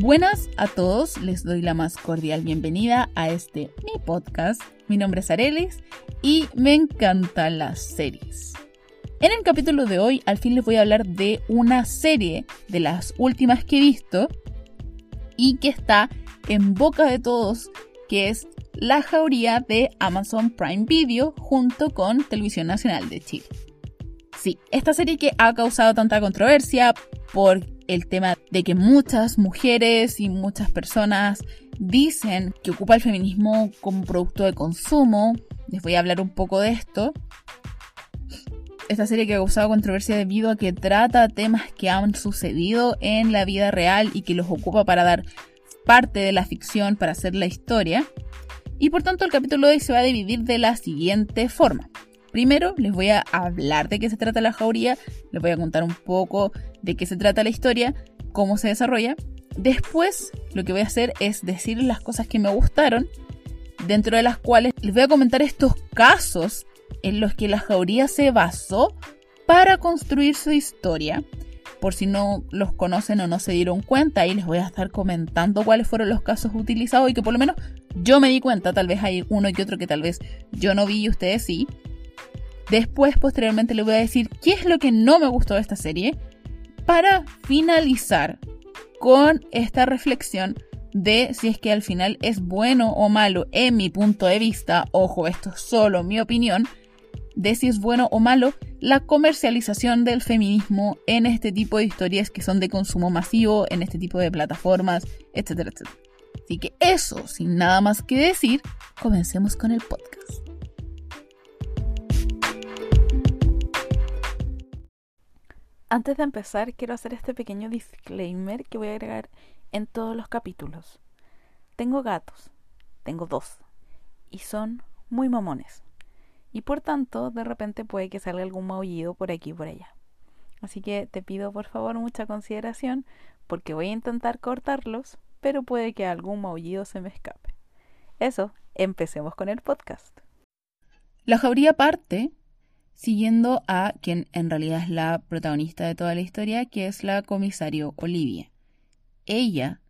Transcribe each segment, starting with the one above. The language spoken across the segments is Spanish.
Buenas a todos, les doy la más cordial bienvenida a este mi podcast. Mi nombre es Arelis y me encantan las series. En el capítulo de hoy, al fin les voy a hablar de una serie de las últimas que he visto y que está en boca de todos, que es La Jauría de Amazon Prime Video junto con Televisión Nacional de Chile. Sí, esta serie que ha causado tanta controversia por el tema de que muchas mujeres y muchas personas dicen que ocupa el feminismo como producto de consumo. Les voy a hablar un poco de esto. Esta serie que ha causado controversia debido a que trata temas que han sucedido en la vida real y que los ocupa para dar parte de la ficción, para hacer la historia. Y por tanto el capítulo de hoy se va a dividir de la siguiente forma. Primero les voy a hablar de qué se trata la jauría, les voy a contar un poco de qué se trata la historia, cómo se desarrolla. Después lo que voy a hacer es decir las cosas que me gustaron, dentro de las cuales les voy a comentar estos casos en los que la jauría se basó para construir su historia. Por si no los conocen o no se dieron cuenta, ahí les voy a estar comentando cuáles fueron los casos utilizados y que por lo menos yo me di cuenta, tal vez hay uno y otro que tal vez yo no vi y ustedes sí. Después, posteriormente, les voy a decir qué es lo que no me gustó de esta serie para finalizar con esta reflexión de si es que al final es bueno o malo en mi punto de vista, ojo, esto es solo mi opinión, de si es bueno o malo la comercialización del feminismo en este tipo de historias que son de consumo masivo, en este tipo de plataformas, etcétera, etcétera. Así que eso, sin nada más que decir, comencemos con el podcast. Antes de empezar, quiero hacer este pequeño disclaimer que voy a agregar en todos los capítulos. Tengo gatos, tengo dos, y son muy mamones. Y por tanto, de repente puede que salga algún maullido por aquí y por allá. Así que te pido por favor mucha consideración porque voy a intentar cortarlos, pero puede que algún maullido se me escape. Eso, empecemos con el podcast. La jauría parte siguiendo a quien en realidad es la protagonista de toda la historia, que es la comisario Olivia. Ella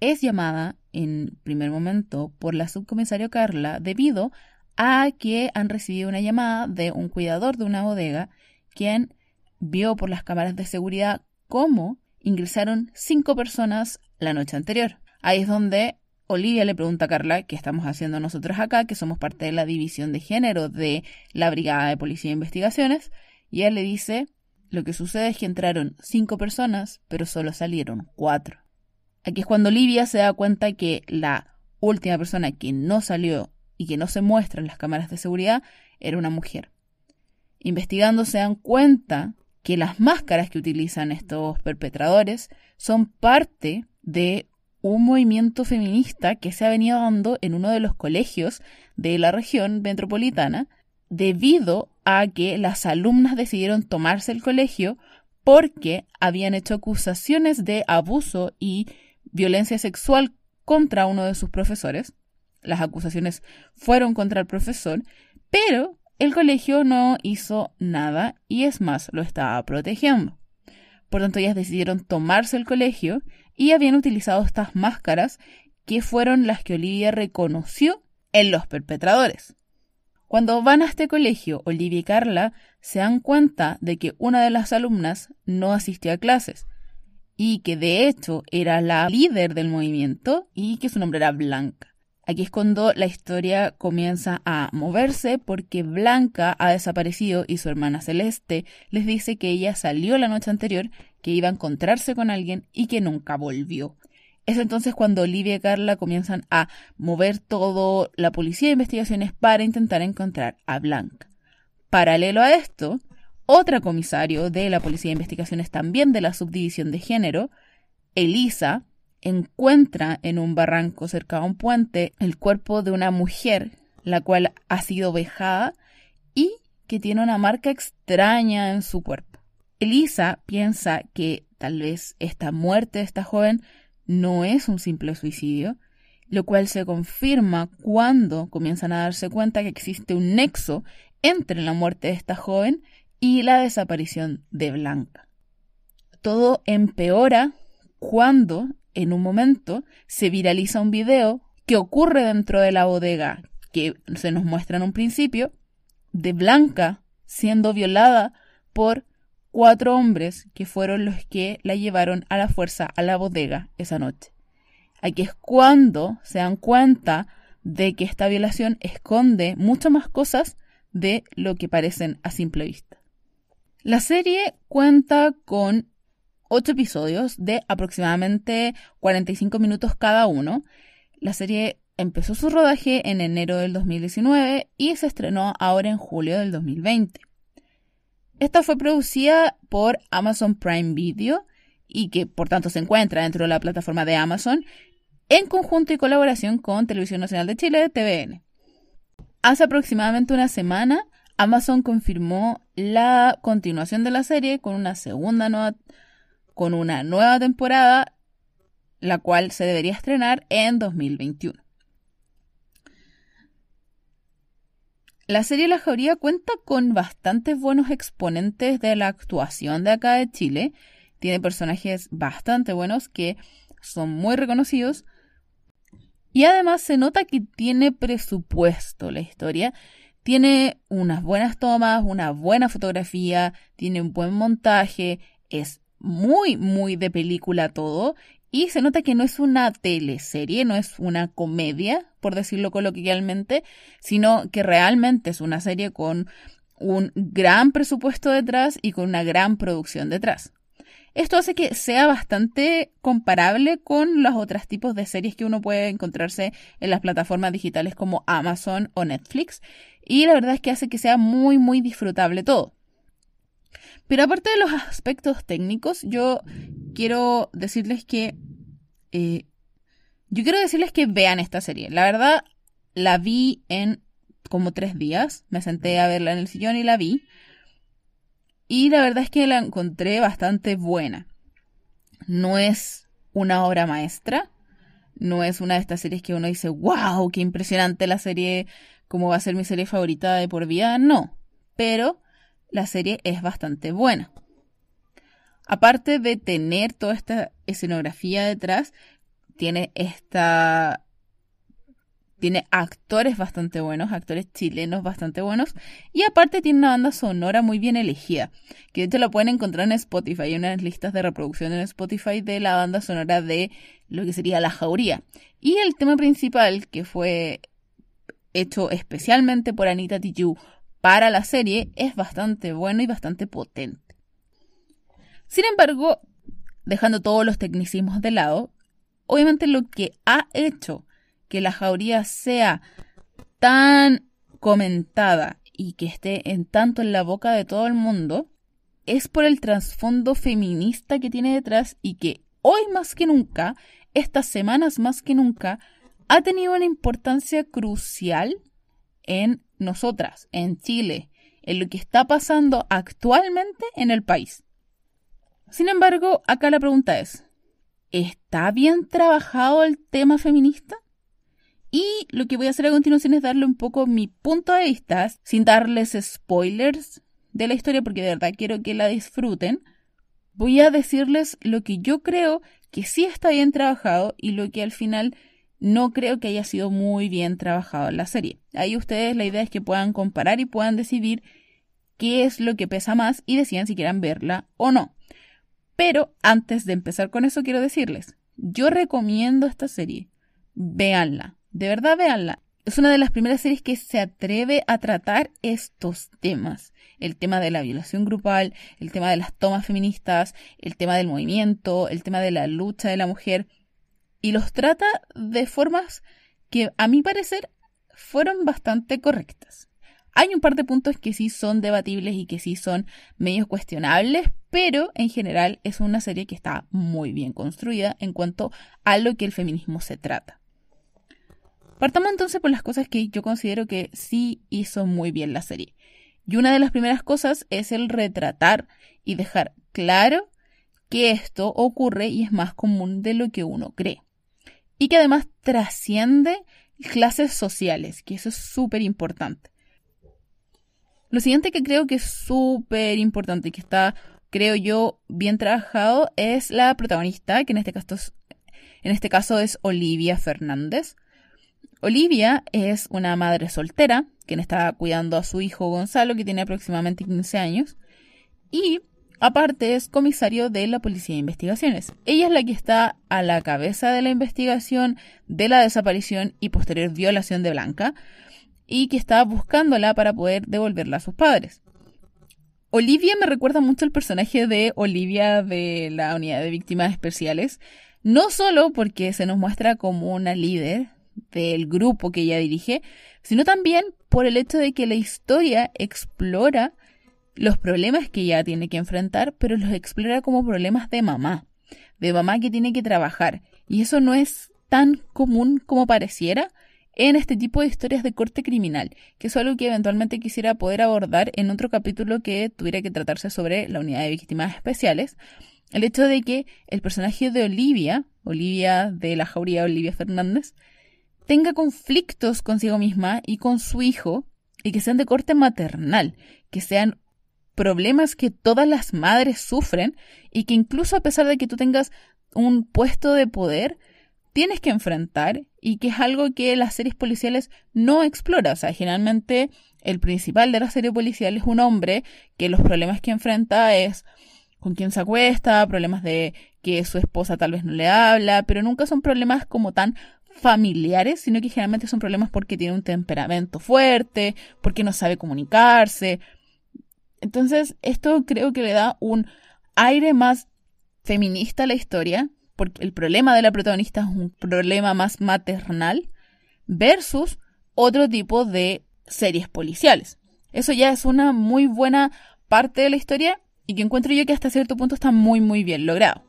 es llamada en primer momento por la subcomisario Carla debido a que han recibido una llamada de un cuidador de una bodega quien vio por las cámaras de seguridad cómo ingresaron cinco personas la noche anterior. Ahí es donde Olivia le pregunta a Carla qué estamos haciendo nosotros acá, que somos parte de la división de género de la Brigada de Policía e Investigaciones, y él le dice, lo que sucede es que entraron cinco personas, pero solo salieron cuatro. Aquí es cuando Olivia se da cuenta que la última persona que no salió y que no se muestra en las cámaras de seguridad era una mujer. Investigando se dan cuenta que las máscaras que utilizan estos perpetradores son parte de un movimiento feminista que se ha venido dando en uno de los colegios de la región metropolitana debido a que las alumnas decidieron tomarse el colegio porque habían hecho acusaciones de abuso y violencia sexual contra uno de sus profesores. Las acusaciones fueron contra el profesor, pero el colegio no hizo nada y es más, lo estaba protegiendo. Por tanto, ellas decidieron tomarse el colegio y habían utilizado estas máscaras que fueron las que Olivia reconoció en los perpetradores. Cuando van a este colegio, Olivia y Carla se dan cuenta de que una de las alumnas no asistió a clases y que de hecho era la líder del movimiento y que su nombre era Blanca. Aquí es cuando la historia comienza a moverse porque Blanca ha desaparecido y su hermana Celeste les dice que ella salió la noche anterior, que iba a encontrarse con alguien y que nunca volvió. Es entonces cuando Olivia y Carla comienzan a mover todo la policía de investigaciones para intentar encontrar a Blanca. Paralelo a esto, otra comisario de la policía de investigaciones también de la subdivisión de género, Elisa, encuentra en un barranco cerca de un puente el cuerpo de una mujer, la cual ha sido vejada y que tiene una marca extraña en su cuerpo. Elisa piensa que tal vez esta muerte de esta joven no es un simple suicidio, lo cual se confirma cuando comienzan a darse cuenta que existe un nexo entre la muerte de esta joven y la desaparición de Blanca. Todo empeora cuando en un momento se viraliza un video que ocurre dentro de la bodega, que se nos muestra en un principio, de Blanca siendo violada por cuatro hombres que fueron los que la llevaron a la fuerza a la bodega esa noche. Aquí es cuando se dan cuenta de que esta violación esconde muchas más cosas de lo que parecen a simple vista. La serie cuenta con ocho episodios de aproximadamente 45 minutos cada uno. La serie empezó su rodaje en enero del 2019 y se estrenó ahora en julio del 2020. Esta fue producida por Amazon Prime Video y que por tanto se encuentra dentro de la plataforma de Amazon en conjunto y colaboración con Televisión Nacional de Chile, TVN. Hace aproximadamente una semana, Amazon confirmó la continuación de la serie con una segunda nueva, con una nueva temporada, la cual se debería estrenar en 2021. La serie La Jauría cuenta con bastantes buenos exponentes de la actuación de acá de Chile. Tiene personajes bastante buenos que son muy reconocidos y además se nota que tiene presupuesto la historia. Tiene unas buenas tomas, una buena fotografía, tiene un buen montaje, es muy, muy de película todo. Y se nota que no es una teleserie, no es una comedia, por decirlo coloquialmente, sino que realmente es una serie con un gran presupuesto detrás y con una gran producción detrás. Esto hace que sea bastante comparable con los otros tipos de series que uno puede encontrarse en las plataformas digitales como Amazon o Netflix. Y la verdad es que hace que sea muy, muy disfrutable todo. Pero aparte de los aspectos técnicos, yo quiero decirles que... Eh, yo quiero decirles que vean esta serie. La verdad, la vi en como tres días. Me senté a verla en el sillón y la vi. Y la verdad es que la encontré bastante buena. No es una obra maestra, no es una de estas series que uno dice, wow, qué impresionante la serie, como va a ser mi serie favorita de por vida, no, pero la serie es bastante buena. Aparte de tener toda esta escenografía detrás, tiene esta tiene actores bastante buenos, actores chilenos bastante buenos. Y aparte tiene una banda sonora muy bien elegida. Que de hecho la pueden encontrar en Spotify. Hay unas listas de reproducción en Spotify de la banda sonora de lo que sería La Jauría. Y el tema principal, que fue hecho especialmente por Anita Tijoux para la serie, es bastante bueno y bastante potente. Sin embargo, dejando todos los tecnicismos de lado, obviamente lo que ha hecho que la jauría sea tan comentada y que esté en tanto en la boca de todo el mundo es por el trasfondo feminista que tiene detrás y que hoy más que nunca, estas semanas más que nunca, ha tenido una importancia crucial en nosotras, en Chile, en lo que está pasando actualmente en el país. Sin embargo, acá la pregunta es, ¿está bien trabajado el tema feminista? Y lo que voy a hacer a continuación es darle un poco mi punto de vista, sin darles spoilers de la historia, porque de verdad quiero que la disfruten. Voy a decirles lo que yo creo que sí está bien trabajado y lo que al final no creo que haya sido muy bien trabajado en la serie. Ahí ustedes la idea es que puedan comparar y puedan decidir qué es lo que pesa más y decidan si quieran verla o no. Pero antes de empezar con eso quiero decirles, yo recomiendo esta serie. Véanla. De verdad, véanla. Es una de las primeras series que se atreve a tratar estos temas. El tema de la violación grupal, el tema de las tomas feministas, el tema del movimiento, el tema de la lucha de la mujer. Y los trata de formas que, a mi parecer, fueron bastante correctas. Hay un par de puntos que sí son debatibles y que sí son medios cuestionables, pero en general es una serie que está muy bien construida en cuanto a lo que el feminismo se trata. Partamos entonces por las cosas que yo considero que sí hizo muy bien la serie. Y una de las primeras cosas es el retratar y dejar claro que esto ocurre y es más común de lo que uno cree. Y que además trasciende clases sociales, que eso es súper importante. Lo siguiente que creo que es súper importante y que está, creo yo, bien trabajado es la protagonista, que en este caso En este caso es Olivia Fernández. Olivia es una madre soltera, quien está cuidando a su hijo Gonzalo, que tiene aproximadamente 15 años, y aparte es comisario de la Policía de Investigaciones. Ella es la que está a la cabeza de la investigación de la desaparición y posterior violación de Blanca, y que está buscándola para poder devolverla a sus padres. Olivia me recuerda mucho al personaje de Olivia de la Unidad de Víctimas Especiales, no solo porque se nos muestra como una líder del grupo que ella dirige, sino también por el hecho de que la historia explora los problemas que ella tiene que enfrentar, pero los explora como problemas de mamá, de mamá que tiene que trabajar. Y eso no es tan común como pareciera, en este tipo de historias de corte criminal, que es algo que eventualmente quisiera poder abordar en otro capítulo que tuviera que tratarse sobre la unidad de víctimas especiales. El hecho de que el personaje de Olivia, Olivia de la Jauría Olivia Fernández, tenga conflictos consigo misma y con su hijo y que sean de corte maternal, que sean problemas que todas las madres sufren y que incluso a pesar de que tú tengas un puesto de poder, tienes que enfrentar y que es algo que las series policiales no exploran. O sea, generalmente el principal de la serie policial es un hombre que los problemas que enfrenta es con quién se acuesta, problemas de que su esposa tal vez no le habla, pero nunca son problemas como tan familiares, sino que generalmente son problemas porque tiene un temperamento fuerte, porque no sabe comunicarse. Entonces, esto creo que le da un aire más feminista a la historia, porque el problema de la protagonista es un problema más maternal, versus otro tipo de series policiales. Eso ya es una muy buena parte de la historia y que encuentro yo que hasta cierto punto está muy muy bien logrado.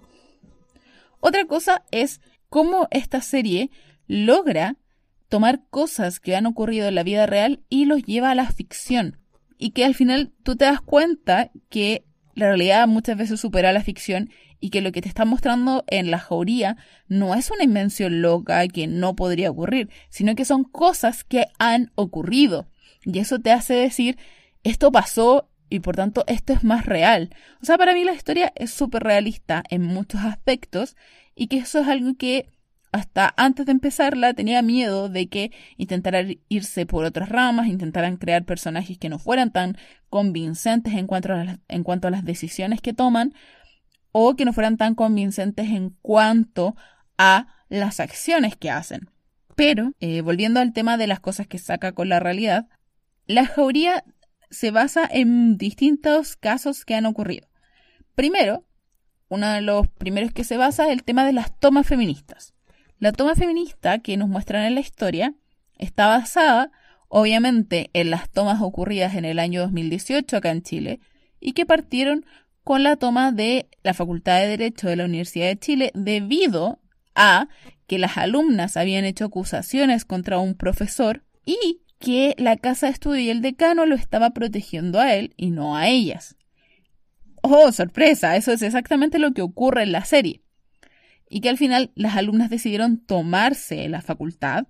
Otra cosa es cómo esta serie logra tomar cosas que han ocurrido en la vida real y los lleva a la ficción. Y que al final tú te das cuenta que la realidad muchas veces supera la ficción y que lo que te está mostrando en la jauría no es una invención loca que no podría ocurrir, sino que son cosas que han ocurrido. Y eso te hace decir, esto pasó y por tanto esto es más real. O sea, para mí la historia es súper realista en muchos aspectos y que eso es algo que hasta antes de empezarla tenía miedo de que intentaran irse por otras ramas, intentaran crear personajes que no fueran tan convincentes en cuanto a en cuanto a las decisiones que toman, o que no fueran tan convincentes en cuanto a las acciones que hacen. Pero, eh, volviendo al tema de las cosas que saca con la realidad, la jauría se basa en distintos casos que han ocurrido. Primero, uno de los primeros que se basa es el tema de las tomas feministas. La toma feminista que nos muestran en la historia está basada, obviamente, en las tomas ocurridas en el año 2018 acá en Chile y que partieron con la toma de la Facultad de Derecho de la Universidad de Chile debido a que las alumnas habían hecho acusaciones contra un profesor y que la casa de estudio y el decano lo estaba protegiendo a él y no a ellas. Oh, sorpresa, eso es exactamente lo que ocurre en la serie. Y que al final las alumnas decidieron tomarse la facultad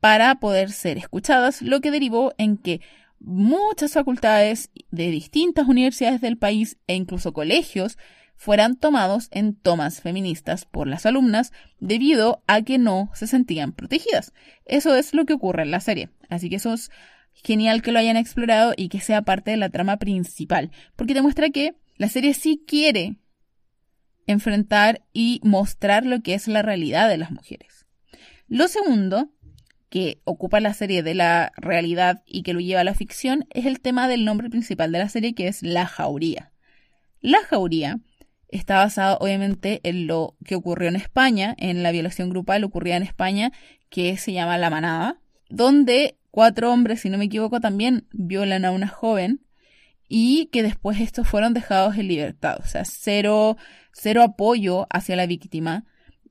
para poder ser escuchadas, lo que derivó en que muchas facultades de distintas universidades del país e incluso colegios fueran tomados en tomas feministas por las alumnas debido a que no se sentían protegidas. Eso es lo que ocurre en la serie. Así que eso es genial que lo hayan explorado y que sea parte de la trama principal, porque demuestra que la serie sí quiere enfrentar y mostrar lo que es la realidad de las mujeres. Lo segundo que ocupa la serie de la realidad y que lo lleva a la ficción es el tema del nombre principal de la serie, que es La Jauría. La Jauría está basado obviamente en lo que ocurrió en España, en la violación grupal ocurrida en España, que se llama La Manada, donde cuatro hombres, si no me equivoco, también violan a una joven y que después estos fueron dejados en libertad. O sea, cero, cero apoyo hacia la víctima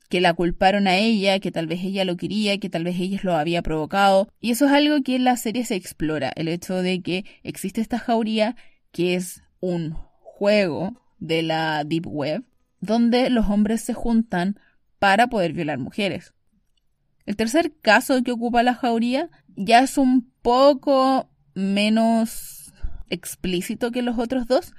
que la culparon a ella, que tal vez ella lo quería, que tal vez ella lo había provocado. Y eso es algo que en la serie se explora, el hecho de que existe esta jauría que es un juego de la Deep Web, donde los hombres se juntan para poder violar mujeres. El tercer caso que ocupa la jauría ya es un poco menos explícito que los otros dos,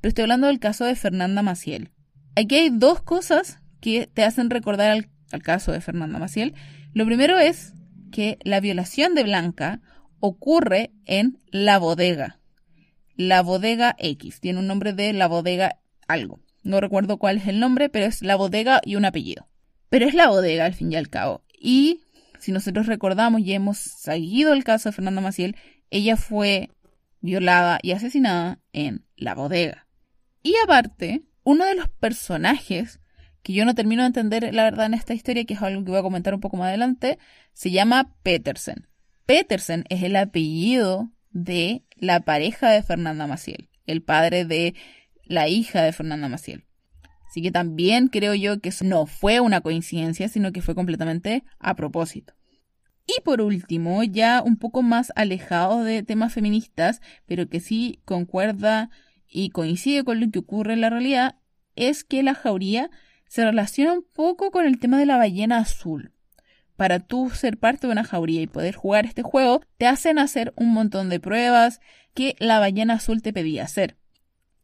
pero estoy hablando del caso de Fernanda Maciel. Aquí hay dos cosas que te hacen recordar al caso de Fernanda Maciel, lo primero es que la violación de Blanca ocurre en la bodega. La bodega X. Tiene un nombre de la bodega algo. No recuerdo cuál es el nombre, pero es la bodega y un apellido. Pero es la bodega al fin y al cabo. Y si nosotros recordamos y hemos seguido el caso de Fernanda Maciel, ella fue violada y asesinada en la bodega. Y aparte, uno de los personajes que yo no termino de entender la verdad en esta historia, que es algo que voy a comentar un poco más adelante, se llama Petersen. Petersen es el apellido de la pareja de Fernanda Maciel, el padre de la hija de Fernanda Maciel. Así que también creo yo que eso no fue una coincidencia, sino que fue completamente a propósito. Y por último, ya un poco más alejado de temas feministas, pero que sí concuerda y coincide con lo que ocurre en la realidad, es que la jauría se relaciona un poco con el tema de la ballena azul. Para tú ser parte de una jauría y poder jugar este juego, te hacen hacer un montón de pruebas que la ballena azul te pedía hacer.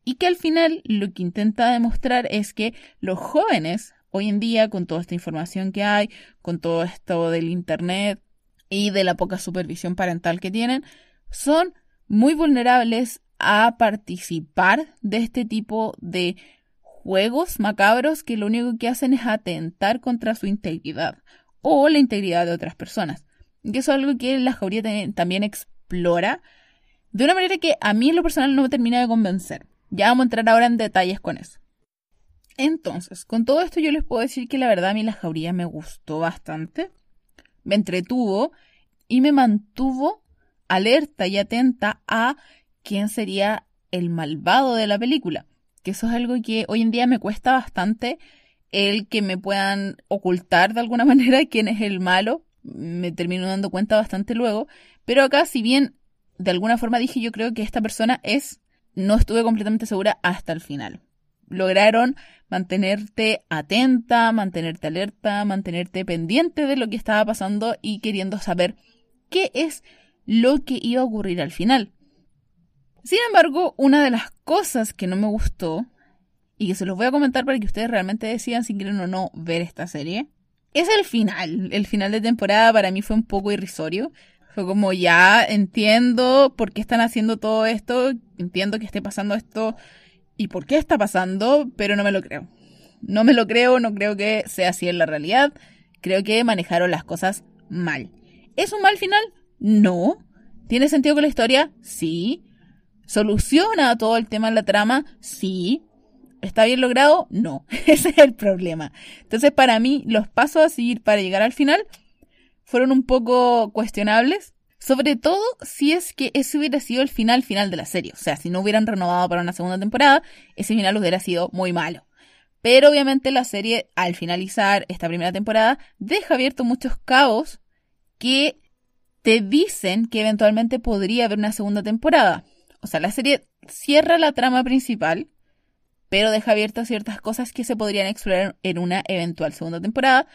Y que al final lo que intenta demostrar es que los jóvenes, hoy en día, con toda esta información que hay, con todo esto del Internet y de la poca supervisión parental que tienen, son muy vulnerables a participar de este tipo de juegos macabros que lo único que hacen es atentar contra su integridad o la integridad de otras personas. Y eso es algo que la jauría también explora de una manera que a mí en lo personal no me termina de convencer. Ya vamos a entrar ahora en detalles con eso. Entonces, con todo esto yo les puedo decir que la verdad a mí la jauría me gustó bastante, me entretuvo y me mantuvo alerta y atenta a quién sería el malvado de la película que eso es algo que hoy en día me cuesta bastante el que me puedan ocultar de alguna manera quién es el malo. Me termino dando cuenta bastante luego. Pero acá, si bien de alguna forma dije yo creo que esta persona es, no estuve completamente segura hasta el final. Lograron mantenerte atenta, mantenerte alerta, mantenerte pendiente de lo que estaba pasando y queriendo saber qué es lo que iba a ocurrir al final. Sin embargo, una de las cosas que no me gustó, y que se los voy a comentar para que ustedes realmente decidan si quieren o no ver esta serie, es el final. El final de temporada para mí fue un poco irrisorio. Fue como ya entiendo por qué están haciendo todo esto, entiendo que esté pasando esto y por qué está pasando, pero no me lo creo. No me lo creo, no creo que sea así en la realidad. Creo que manejaron las cosas mal. ¿Es un mal final? No. ¿Tiene sentido con la historia? Sí. ¿Soluciona todo el tema de la trama? Sí. ¿Está bien logrado? No. Ese es el problema. Entonces, para mí, los pasos a seguir para llegar al final fueron un poco cuestionables. Sobre todo si es que ese hubiera sido el final final de la serie. O sea, si no hubieran renovado para una segunda temporada, ese final hubiera sido muy malo. Pero obviamente la serie, al finalizar esta primera temporada, deja abierto muchos cabos que te dicen que eventualmente podría haber una segunda temporada. O sea, la serie cierra la trama principal, pero deja abiertas ciertas cosas que se podrían explorar en una eventual segunda temporada.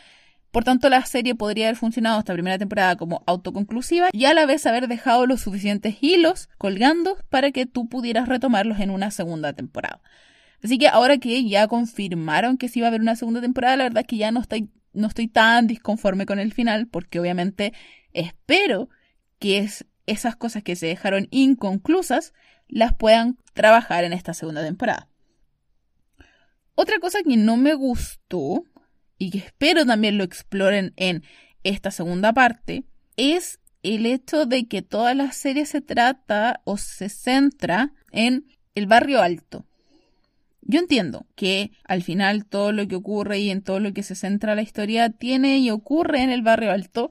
Por tanto, la serie podría haber funcionado esta primera temporada como autoconclusiva y a la vez haber dejado los suficientes hilos colgando para que tú pudieras retomarlos en una segunda temporada. Así que ahora que ya confirmaron que sí va a haber una segunda temporada, la verdad es que ya no estoy, no estoy tan disconforme con el final, porque obviamente espero que es, esas cosas que se dejaron inconclusas las puedan trabajar en esta segunda temporada. Otra cosa que no me gustó y que espero también lo exploren en esta segunda parte es el hecho de que toda la serie se trata o se centra en el barrio alto. Yo entiendo que al final todo lo que ocurre y en todo lo que se centra la historia tiene y ocurre en el barrio alto,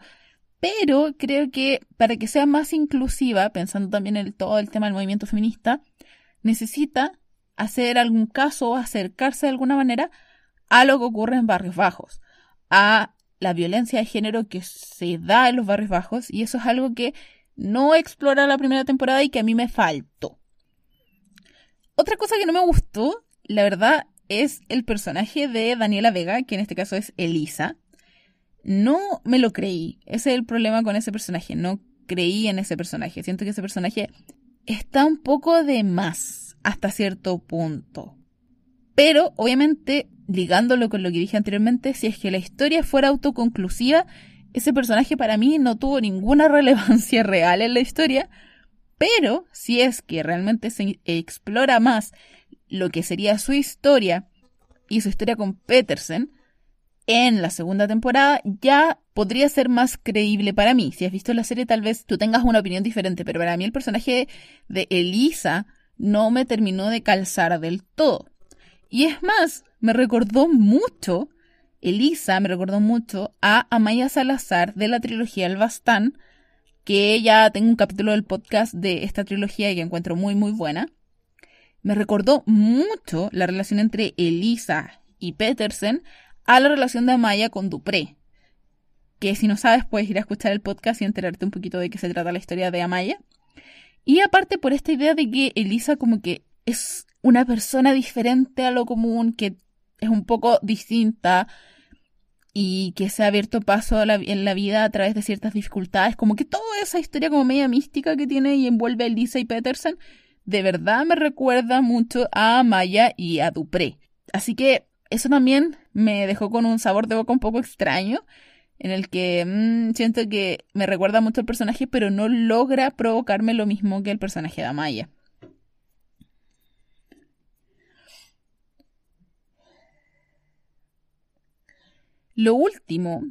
pero creo que para que sea más inclusiva, pensando también en todo el tema del movimiento feminista, necesita hacer algún caso o acercarse de alguna manera a lo que ocurre en barrios bajos, a la violencia de género que se da en los barrios bajos, y eso es algo que no explora la primera temporada y que a mí me faltó. Otra cosa que no me gustó, la verdad, es el personaje de Daniela Vega, que en este caso es Elisa, no me lo creí. Ese es el problema con ese personaje. No creí en ese personaje. Siento que ese personaje está un poco de más hasta cierto punto. Pero obviamente ligándolo con lo que dije anteriormente, si es que la historia fuera autoconclusiva, ese personaje para mí no tuvo ninguna relevancia real en la historia, pero si es que realmente se explora más lo que sería su historia y su historia con Petersen, en la segunda temporada ya podría ser más creíble para mí. Si has visto la serie tal vez tú tengas una opinión diferente, pero para mí el personaje de Elisa no me terminó de calzar del todo. Y es más, me recordó mucho, Elisa me recordó mucho a Amaya Salazar de la trilogía El Bastán, que ya tengo un capítulo del podcast de esta trilogía y que encuentro muy muy buena. Me recordó mucho la relación entre Elisa y Petersen a la relación de Amaya con Dupré. Que si no sabes puedes ir a escuchar el podcast y enterarte un poquito de qué se trata la historia de Amaya. Y aparte por esta idea de que Elisa como que es una persona diferente a lo común, que es un poco distinta y que se ha abierto paso en la vida a través de ciertas dificultades, como que toda esa historia como media mística que tiene y envuelve a Elisa y Peterson, de verdad me recuerda mucho a Maya y a Dupré. Así que eso también me dejó con un sabor de boca un poco extraño, en el que mm, siento que me recuerda mucho al personaje, pero no logra provocarme lo mismo que el personaje de Amaya. Lo último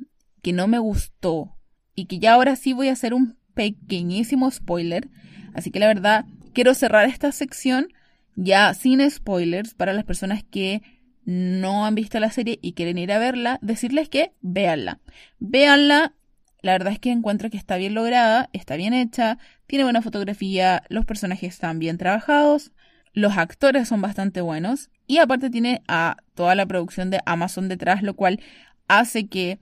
que no me gustó y que ya ahora sí voy a hacer un pequeñísimo spoiler, así que la verdad quiero cerrar esta sección ya sin spoilers para las personas que no han visto la serie y quieren ir a verla, decirles que véanla. Véanla, la verdad es que encuentro que está bien lograda, está bien hecha, tiene buena fotografía, los personajes están bien trabajados, los actores son bastante buenos y aparte tiene a toda la producción de Amazon detrás, lo cual hace que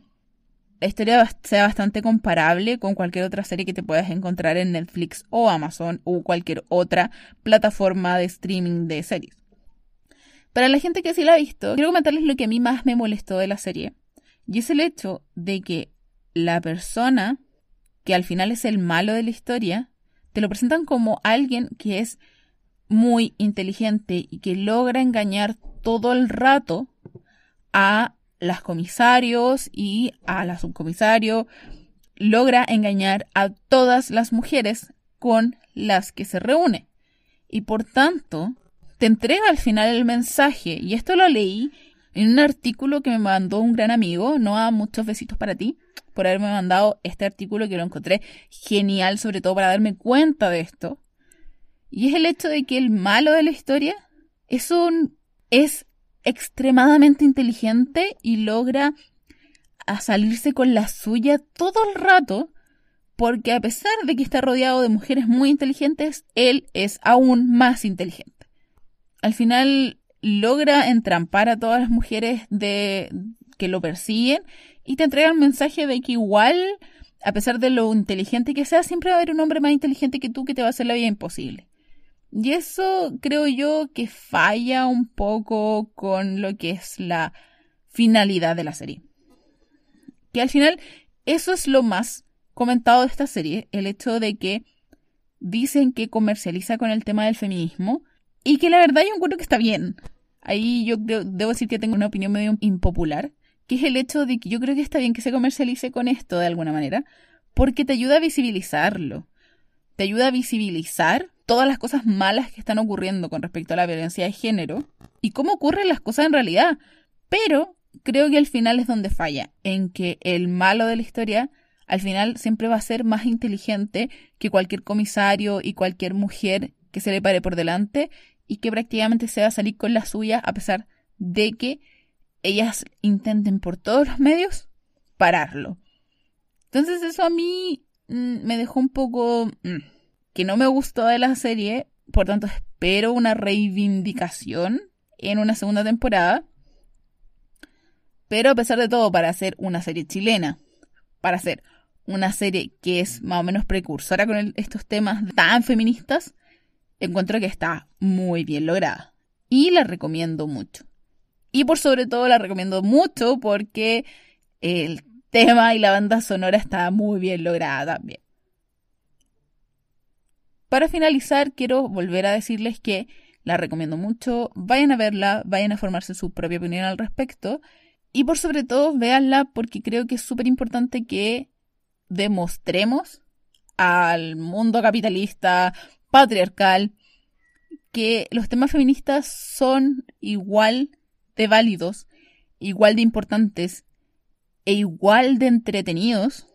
la historia sea bastante comparable con cualquier otra serie que te puedas encontrar en Netflix o Amazon o cualquier otra plataforma de streaming de series. Para la gente que sí la ha visto, quiero comentarles lo que a mí más me molestó de la serie. Y es el hecho de que la persona que al final es el malo de la historia, te lo presentan como alguien que es muy inteligente y que logra engañar todo el rato a las comisarios y a la subcomisario, logra engañar a todas las mujeres con las que se reúne. Y por tanto, te entrega al final el mensaje, y esto lo leí en un artículo que me mandó un gran amigo, no a muchos besitos para ti, por haberme mandado este artículo que lo encontré genial, sobre todo para darme cuenta de esto. Y es el hecho de que el malo de la historia es un es extremadamente inteligente y logra a salirse con la suya todo el rato, porque a pesar de que está rodeado de mujeres muy inteligentes, él es aún más inteligente. Al final logra entrampar a todas las mujeres de que lo persiguen y te entrega el mensaje de que igual, a pesar de lo inteligente que sea, siempre va a haber un hombre más inteligente que tú que te va a hacer la vida imposible. Y eso creo yo que falla un poco con lo que es la finalidad de la serie. Que al final eso es lo más comentado de esta serie, el hecho de que dicen que comercializa con el tema del feminismo y que la verdad yo encuentro que está bien. Ahí yo debo decir que tengo una opinión medio impopular, que es el hecho de que yo creo que está bien que se comercialice con esto de alguna manera, porque te ayuda a visibilizarlo. Te ayuda a visibilizar todas las cosas malas que están ocurriendo con respecto a la violencia de género y cómo ocurren las cosas en realidad. Pero creo que al final es donde falla, en que el malo de la historia al final siempre va a ser más inteligente que cualquier comisario y cualquier mujer que se le pare por delante y que prácticamente se va a salir con la suya a pesar de que ellas intenten por todos los medios pararlo. Entonces eso a mí mm, me dejó un poco... Mm, que no me gustó de la serie, por tanto espero una reivindicación en una segunda temporada. Pero a pesar de todo, para hacer una serie chilena, para hacer una serie que es más o menos precursora con estos temas tan feministas, encuentro que está muy bien lograda. Y la recomiendo mucho. Y por sobre todo la recomiendo mucho porque el tema y la banda sonora está muy bien lograda también. Para finalizar, quiero volver a decirles que La recomiendo mucho. Vayan a verla, vayan a formarse su propia opinión al respecto. Y por sobre todo, véanla porque creo que es súper importante que demostremos al mundo capitalista, patriarcal, que los temas feministas son igual de válidos, igual de importantes e igual de entretenidos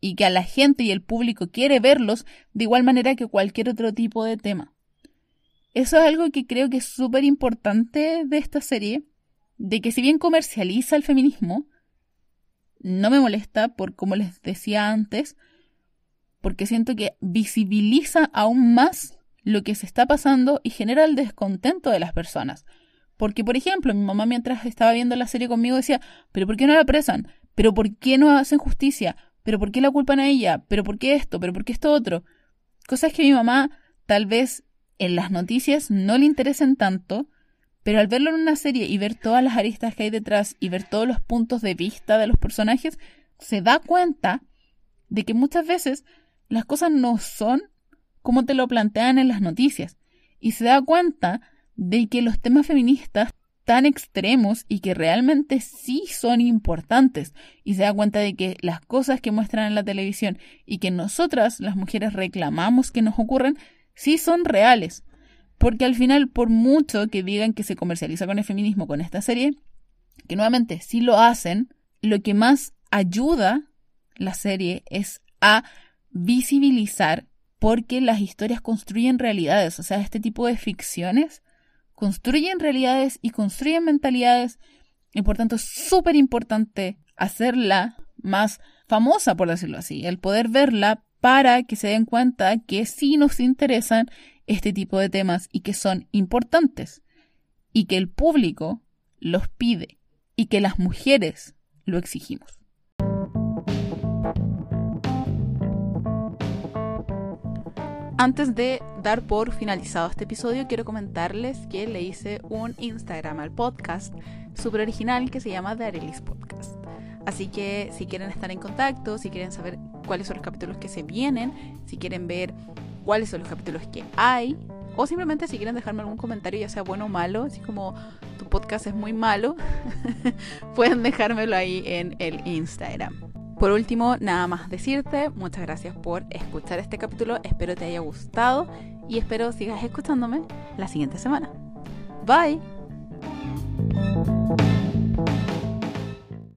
y que a la gente y el público quiere verlos de igual manera que cualquier otro tipo de tema. Eso es algo que creo que es súper importante de esta serie, de que si bien comercializa el feminismo, no me molesta por como les decía antes, porque siento que visibiliza aún más lo que se está pasando y genera el descontento de las personas. Porque, por ejemplo, mi mamá mientras estaba viendo la serie conmigo decía, pero ¿por qué no la apresan? ¿Pero por qué no hacen justicia? ¿Pero por qué la culpan a ella? ¿Pero por qué esto? ¿Pero por qué esto otro? Cosas que mi mamá tal vez en las noticias no le interesen tanto, pero al verlo en una serie y ver todas las aristas que hay detrás y ver todos los puntos de vista de los personajes, se da cuenta de que muchas veces las cosas no son como te lo plantean en las noticias. Y se da cuenta de que los temas feministas tan extremos y que realmente sí son importantes. Y se da cuenta de que las cosas que muestran en la televisión y que nosotras, las mujeres, reclamamos que nos ocurren, sí son reales. Porque al final, por mucho que digan que se comercializa con el feminismo con esta serie, que nuevamente sí lo hacen, lo que más ayuda la serie es a visibilizar porque las historias construyen realidades, o sea, este tipo de ficciones construyen realidades y construyen mentalidades y por tanto es súper importante hacerla más famosa, por decirlo así, el poder verla para que se den cuenta que sí nos interesan este tipo de temas y que son importantes y que el público los pide y que las mujeres lo exigimos. Antes de dar por finalizado este episodio, quiero comentarles que le hice un Instagram al podcast súper original que se llama The Arelis Podcast. Así que si quieren estar en contacto, si quieren saber cuáles son los capítulos que se vienen, si quieren ver cuáles son los capítulos que hay, o simplemente si quieren dejarme algún comentario, ya sea bueno o malo, así como tu podcast es muy malo, pueden dejármelo ahí en el Instagram. Por último, nada más decirte, muchas gracias por escuchar este capítulo, espero te haya gustado y espero sigas escuchándome la siguiente semana. Bye.